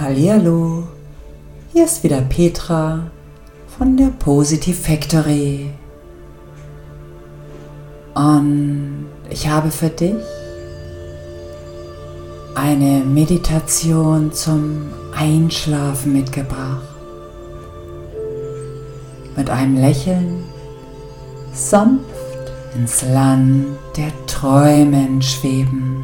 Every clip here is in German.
Hallihallo, hier ist wieder Petra von der Positive Factory. Und ich habe für dich eine Meditation zum Einschlafen mitgebracht. Mit einem Lächeln sanft ins Land der Träumen schweben.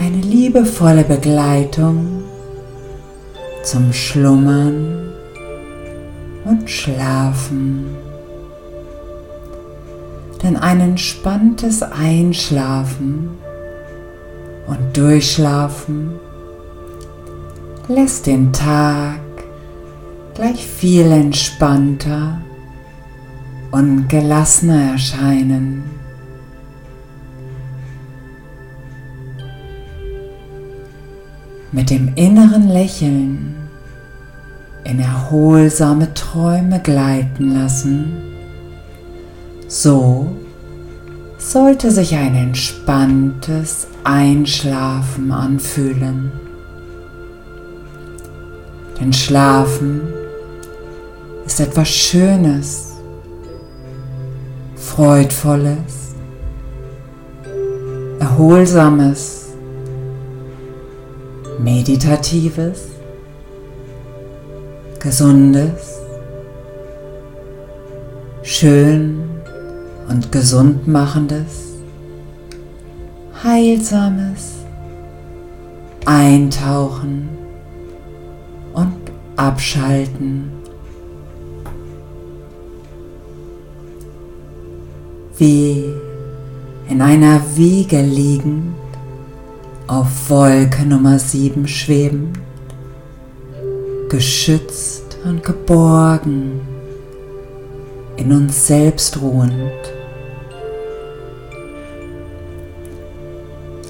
Eine liebevolle Begleitung zum Schlummern und Schlafen. Denn ein entspanntes Einschlafen und Durchschlafen lässt den Tag gleich viel entspannter und gelassener erscheinen. Mit dem inneren Lächeln in erholsame Träume gleiten lassen, so sollte sich ein entspanntes Einschlafen anfühlen. Denn Schlafen ist etwas Schönes Freudvolles, Erholsames, Meditatives, Gesundes, schön und gesund machendes, Heilsames, Eintauchen und Abschalten. wie in einer Wiege liegend auf Wolke Nummer 7 schwebend, geschützt und geborgen, in uns selbst ruhend.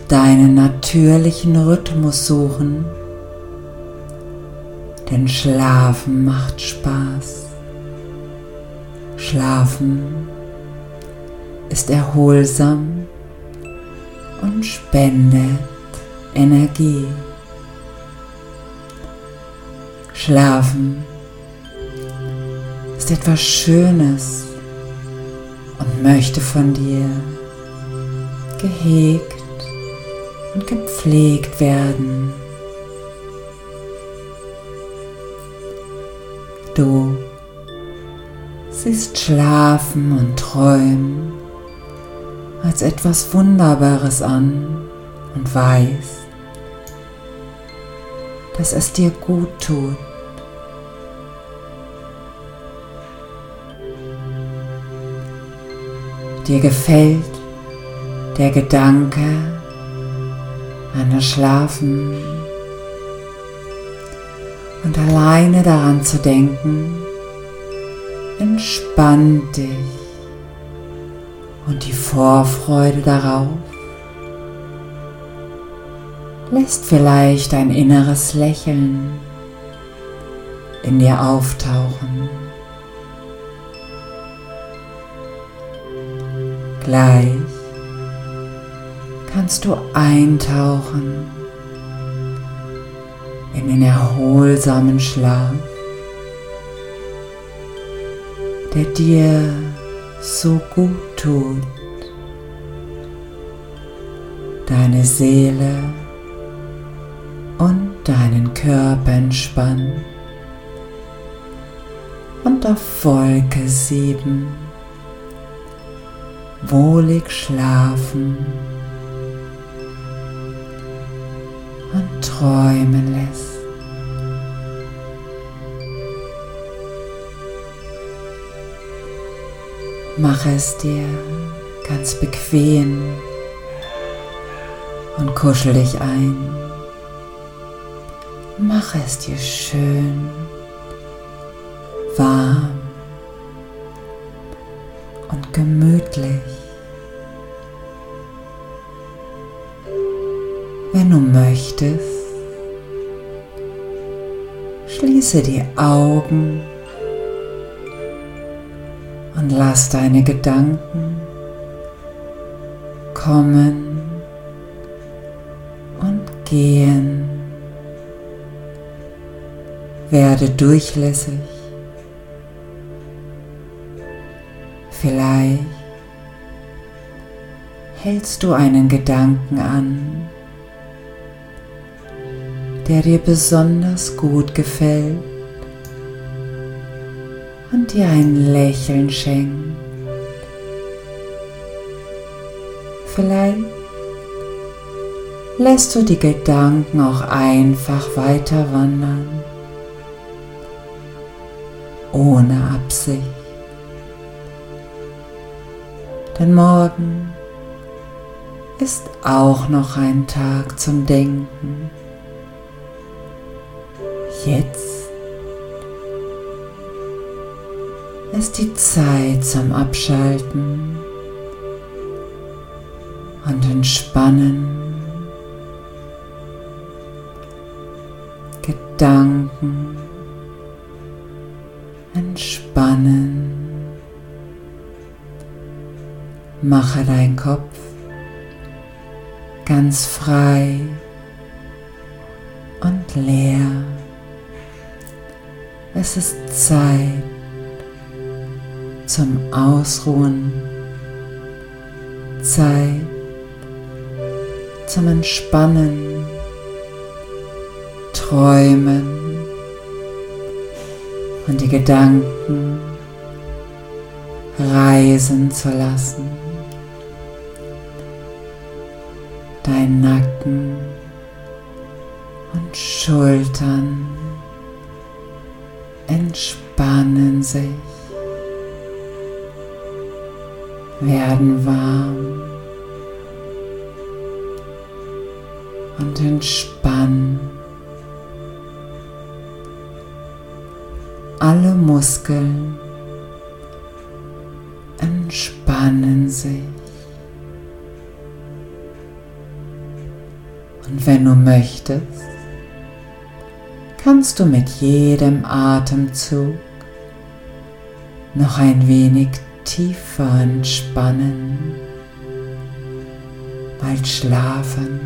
Deinen natürlichen Rhythmus suchen, denn Schlafen macht Spaß. Schlafen ist erholsam und spendet Energie. Schlafen ist etwas Schönes und möchte von dir gehegt und gepflegt werden. Du siehst Schlafen und Träumen als etwas Wunderbares an und weißt, dass es dir gut tut. Dir gefällt der Gedanke an das Schlafen und alleine daran zu denken, entspannt dich und die Vorfreude darauf lässt vielleicht ein inneres Lächeln in dir auftauchen. Gleich kannst du eintauchen in den erholsamen Schlaf, der dir so gut tut. Deine Seele und deinen Körper entspannen und auf Wolke 7 wohlig schlafen und träumen lässt. Mache es dir ganz bequem und kuschel dich ein. Mache es dir schön warm und gemütlich. Wenn du möchtest, schließe die Augen und lass deine Gedanken kommen und gehen. Werde durchlässig. Vielleicht hältst du einen Gedanken an, der dir besonders gut gefällt und dir ein Lächeln schenkt. Vielleicht lässt du die Gedanken auch einfach weiter wandern, ohne Absicht. Denn morgen ist auch noch ein Tag zum Denken. Jetzt ist die Zeit zum Abschalten und Entspannen. Gedanken entspannen. Mache dein Kopf ganz frei und leer. Es ist Zeit zum Ausruhen, Zeit zum Entspannen, Träumen und die Gedanken reisen zu lassen. Dein Nacken und Schultern entspannen sich, werden warm und entspannen. Alle Muskeln entspannen sich. Und wenn du möchtest, kannst du mit jedem Atemzug noch ein wenig tiefer entspannen, weil Schlafen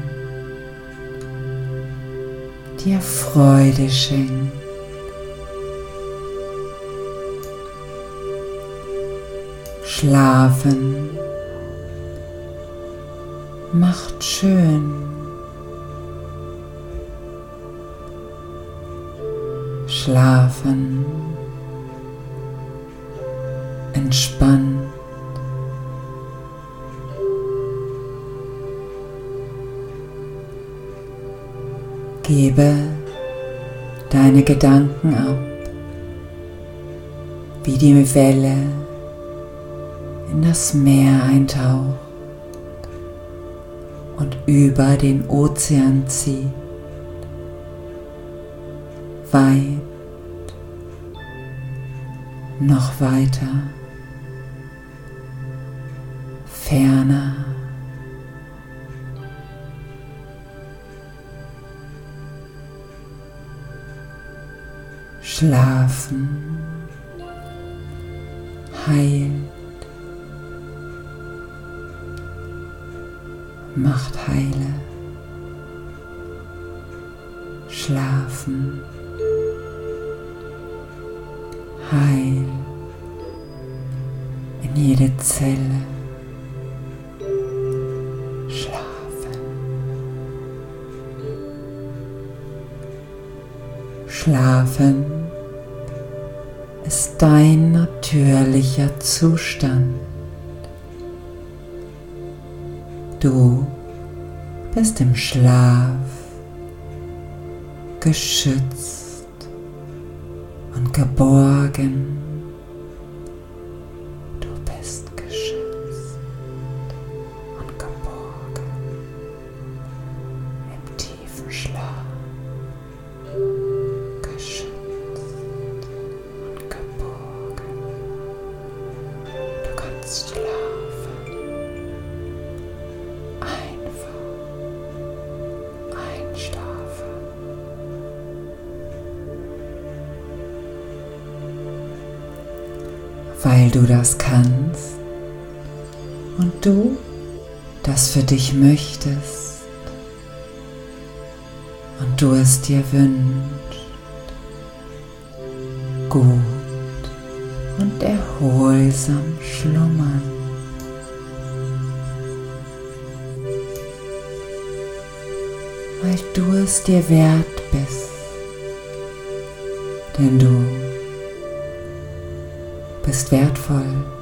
dir Freude schenkt. Schlafen macht schön. Schlafen entspannt. Gebe deine Gedanken ab, wie die Welle in das Meer eintaucht und über den Ozean zieht, weit, noch weiter, ferner. Schlafen heilt, macht heile. Schlafen heil in jede Zelle. Schlafen. Schlafen ist dein natürlicher Zustand. Du bist im Schlaf geschützt und geborgen. Das kannst und du das für dich möchtest und du es dir wünschst, gut und erholsam schlummern. Weil du es dir wert bist, denn du bist wertvoll.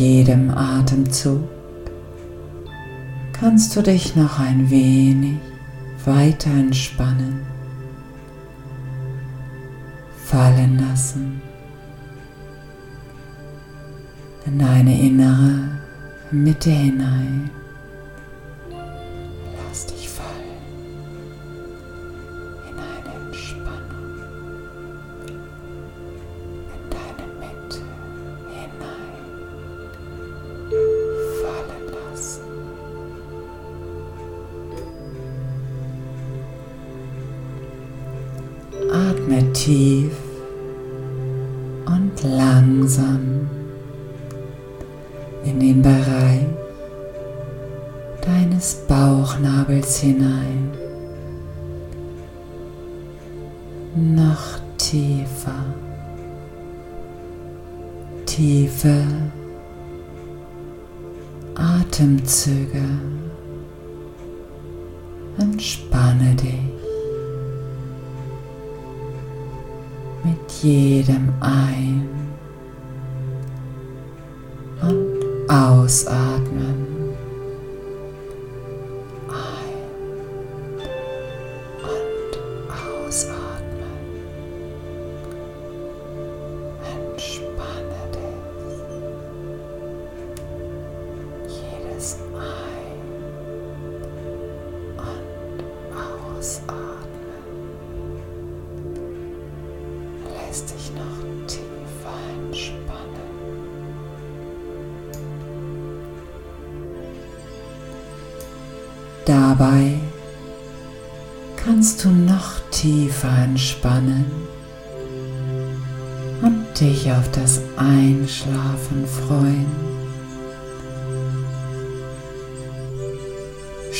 Jedem Atemzug. Kannst du dich noch ein wenig weiter entspannen, fallen lassen. In deine innere Mitte hinein. Atemzüge. Entspanne dich. jedem Ein- und Ausatmen.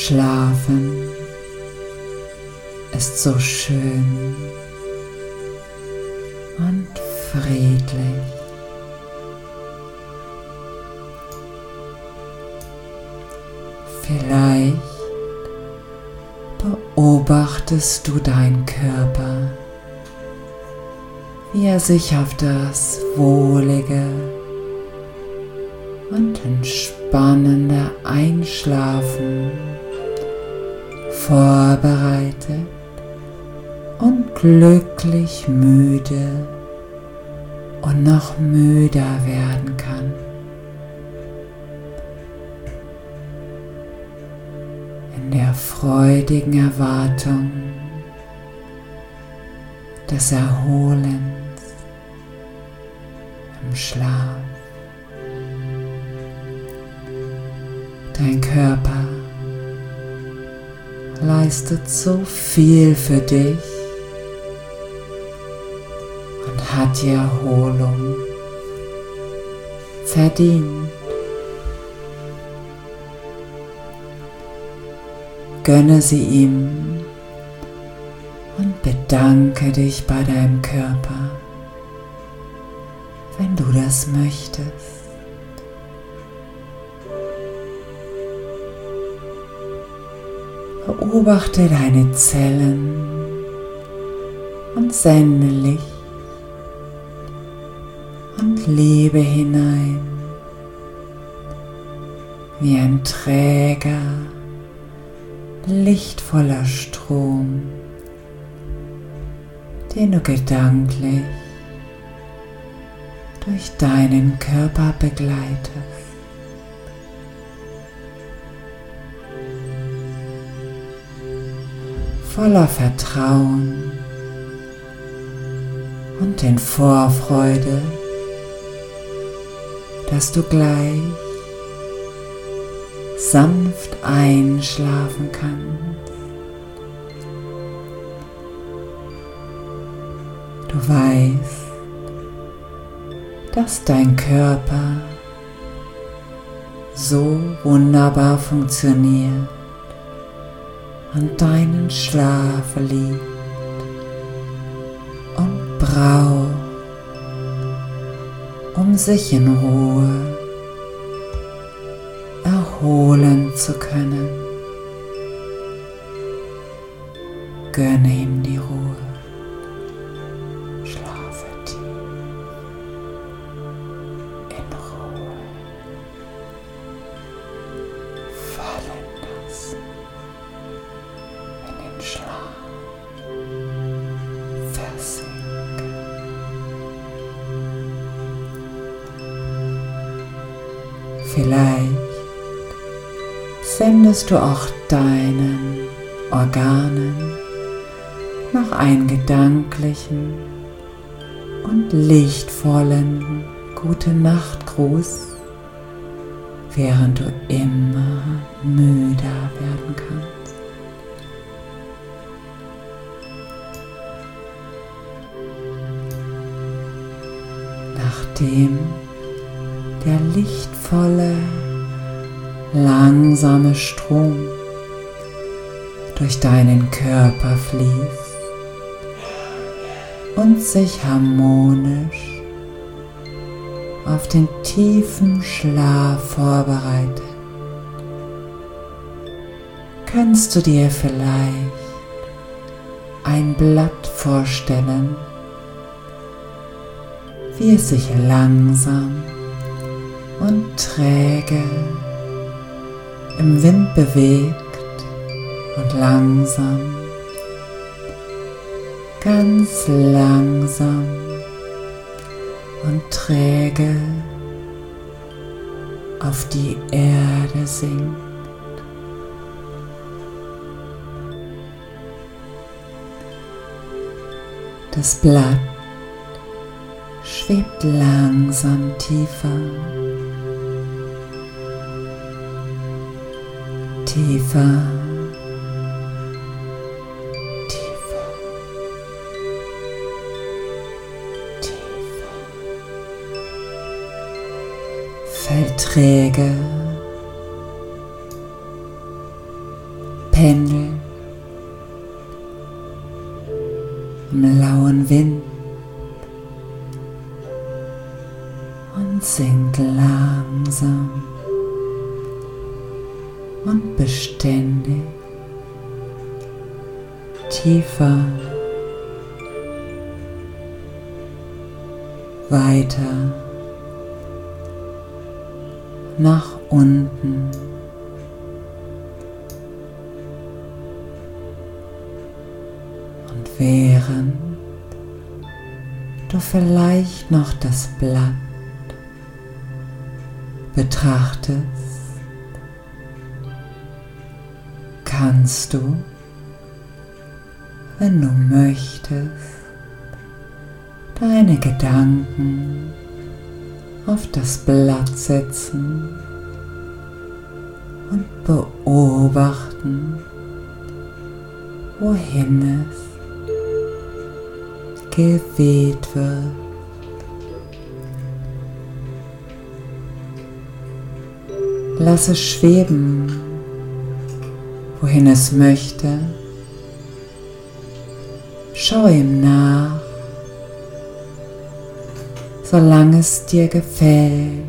Schlafen ist so schön und friedlich. Vielleicht beobachtest du deinen Körper, wie er sich auf das wohlige und entspannende Einschlafen vorbereitet und glücklich müde und noch müder werden kann. In der freudigen Erwartung des Erholens im Schlaf. Dein Körper leistet so viel für dich hat die Erholung verdient. Gönne sie ihm und bedanke dich bei deinem Körper, wenn du das möchtest. Beobachte deine Zellen und sende Licht Liebe hinein, wie ein träger, lichtvoller Strom, den du gedanklich durch deinen Körper begleitest. Voller Vertrauen und in Vorfreude, dass du gleich sanft einschlafen kannst. Du weißt, dass dein Körper so wunderbar funktioniert und deinen Schlaf liebt und braucht, um sich in Ruhe erholen zu können. Gönne ihm die Ruhe. Schlafe tief in Ruhe. Schlaf. Versinken. Vielleicht sendest du auch deinen Organen noch einen gedanklichen und lichtvollen Gute Nacht während du immer müder werden kannst. Nachdem der lichtvolle langsame Strom durch deinen Körper fließt und sich harmonisch auf den tiefen Schlaf vorbereitet, kannst du dir vielleicht ein Blatt vorstellen, wie es sich langsam und träge im Wind bewegt und langsam, ganz langsam und träge auf die Erde sinkt. Das Blatt schwebt langsam tiefer. Tiefer, tiefer, tiefer. Fällt träge, pendelt im lauen Wind und sinkt langsam und beständig tiefer, weiter nach unten. Und während du vielleicht noch das Blatt betrachtest, kannst du, wenn du möchtest, deine Gedanken auf das Blatt setzen und beobachten, wohin es geweht wird. Lass es schweben wohin es möchte. Schau ihm nach, solange es dir gefällt.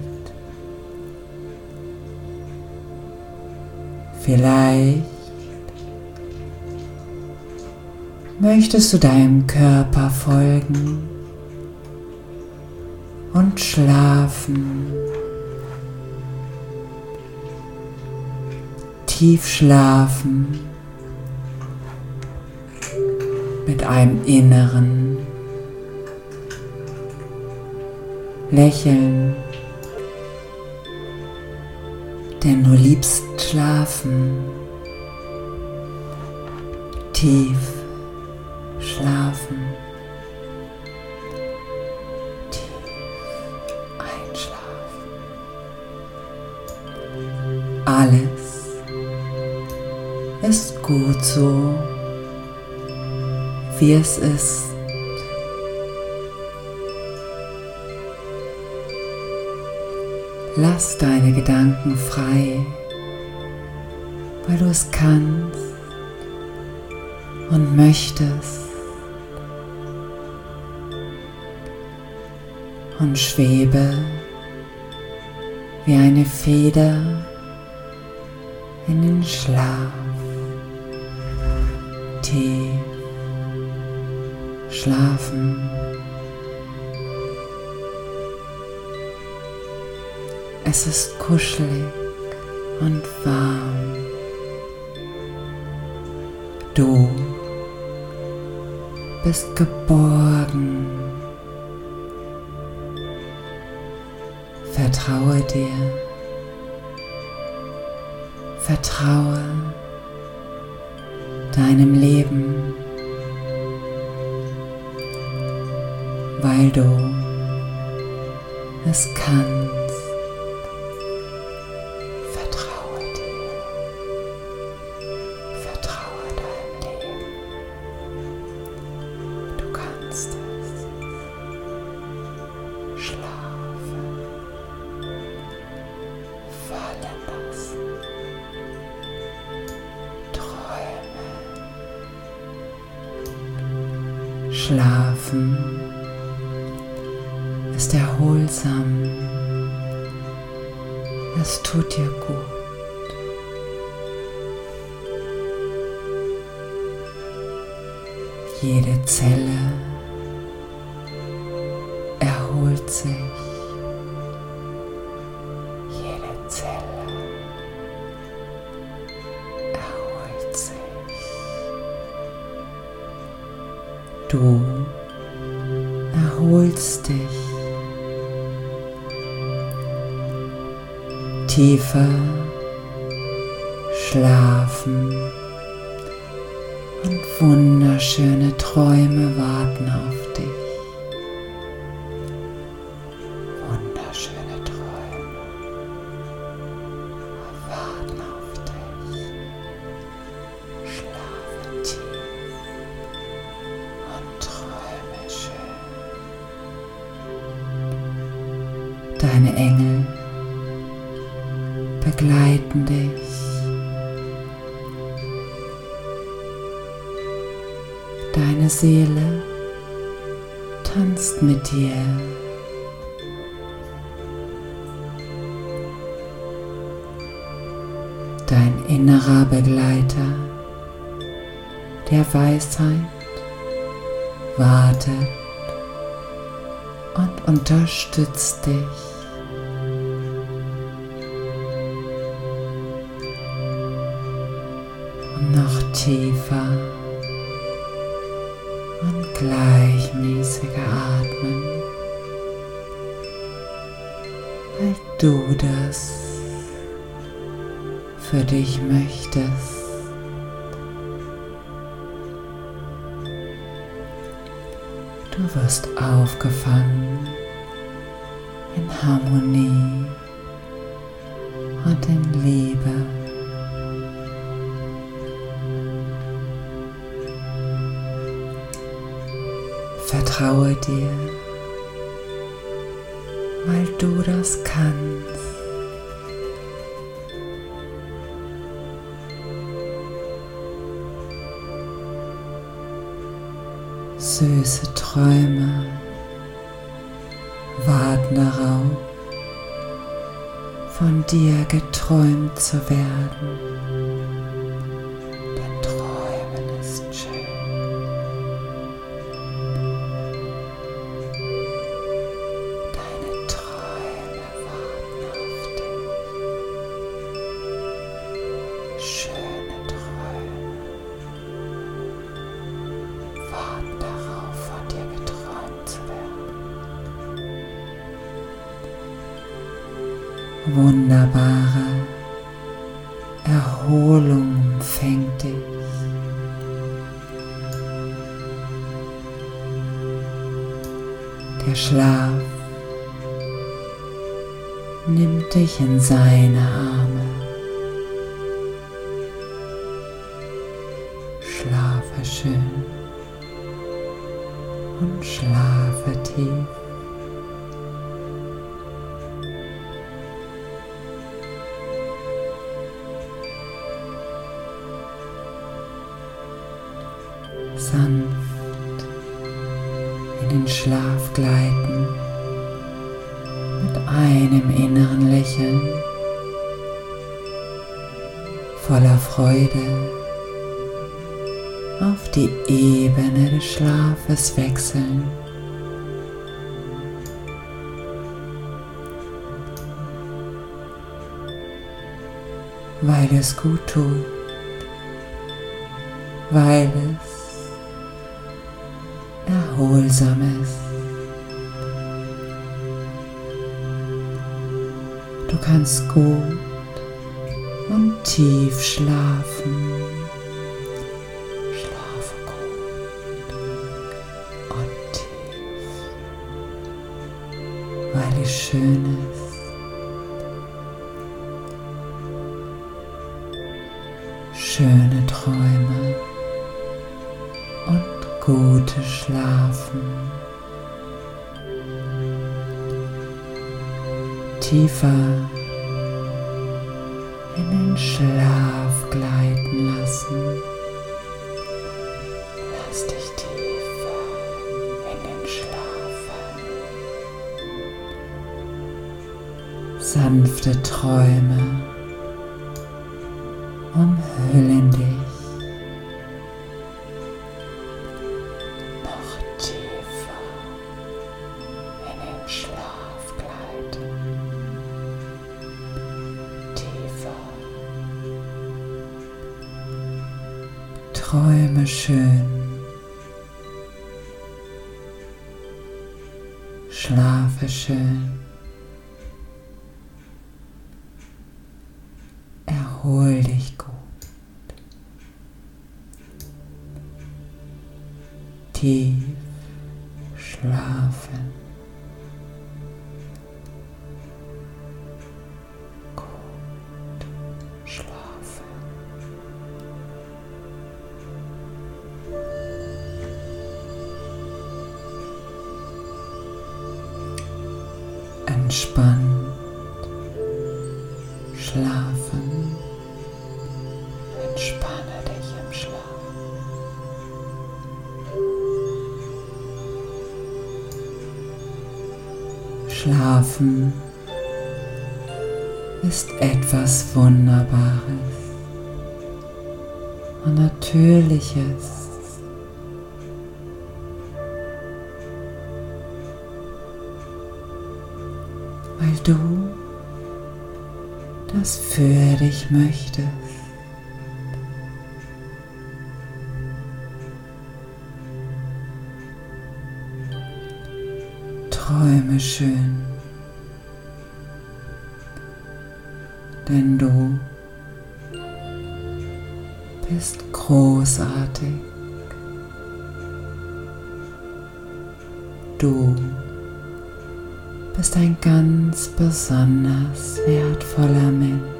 Vielleicht möchtest du deinem Körper folgen und schlafen. Tief schlafen mit einem inneren Lächeln, denn du liebst schlafen tief schlafen, gut so, wie es ist. Lass deine Gedanken frei, weil du es kannst und möchtest. Und schwebe wie eine Feder in den Schlaf. Tief schlafen. Es ist kuschelig und warm. Du bist geborgen. Vertraue dir. Vertraue deinem Leben, weil du es kannst. Jede Zelle erholt sich. Du erholst dich. Tiefer schlafen wunderschöne Träume warten auf Deine Seele tanzt mit dir. Dein innerer Begleiter der Weisheit wartet und unterstützt dich. noch tiefer du das für dich möchtest. Du wirst aufgefangen in Harmonie und in Liebe. Vertraue dir, weil du das kannst. Süße Träume warten darauf, von dir geträumt zu werden. Erfüllung fängt dich. Der Schlaf nimmt dich in seine Arme. Schlafe schön und schlafe tief. Weil es erholsam ist. Du kannst gut und tief schlafen. weil es schön ist. Schöne Tiefer in den Schlaf gleiten lassen. sanfte Träume umhüllen dich schön. Schlafe schön. Entspanne dich im Schlaf. Schlafen ist etwas Wunderbares und Natürliches. Weil du das für dich möchtest. Träume schön, denn du bist großartig. Du bist ein ganz besonders wertvoller Mensch.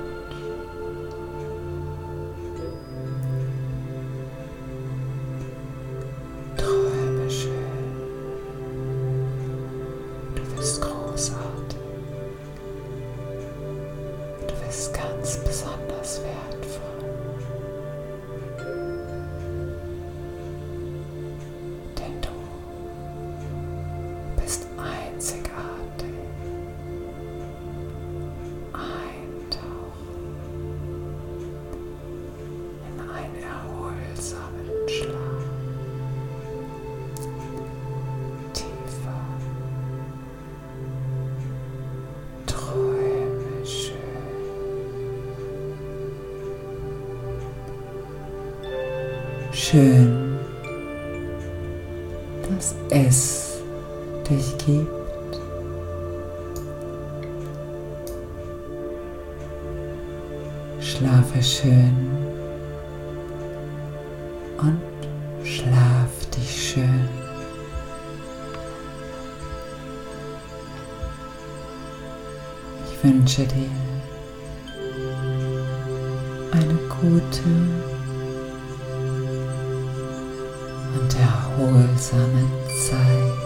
schön, dass es dich gibt. Schlafe schön und schlaf dich schön. Ich wünsche dir eine gute und erholsame Zeit.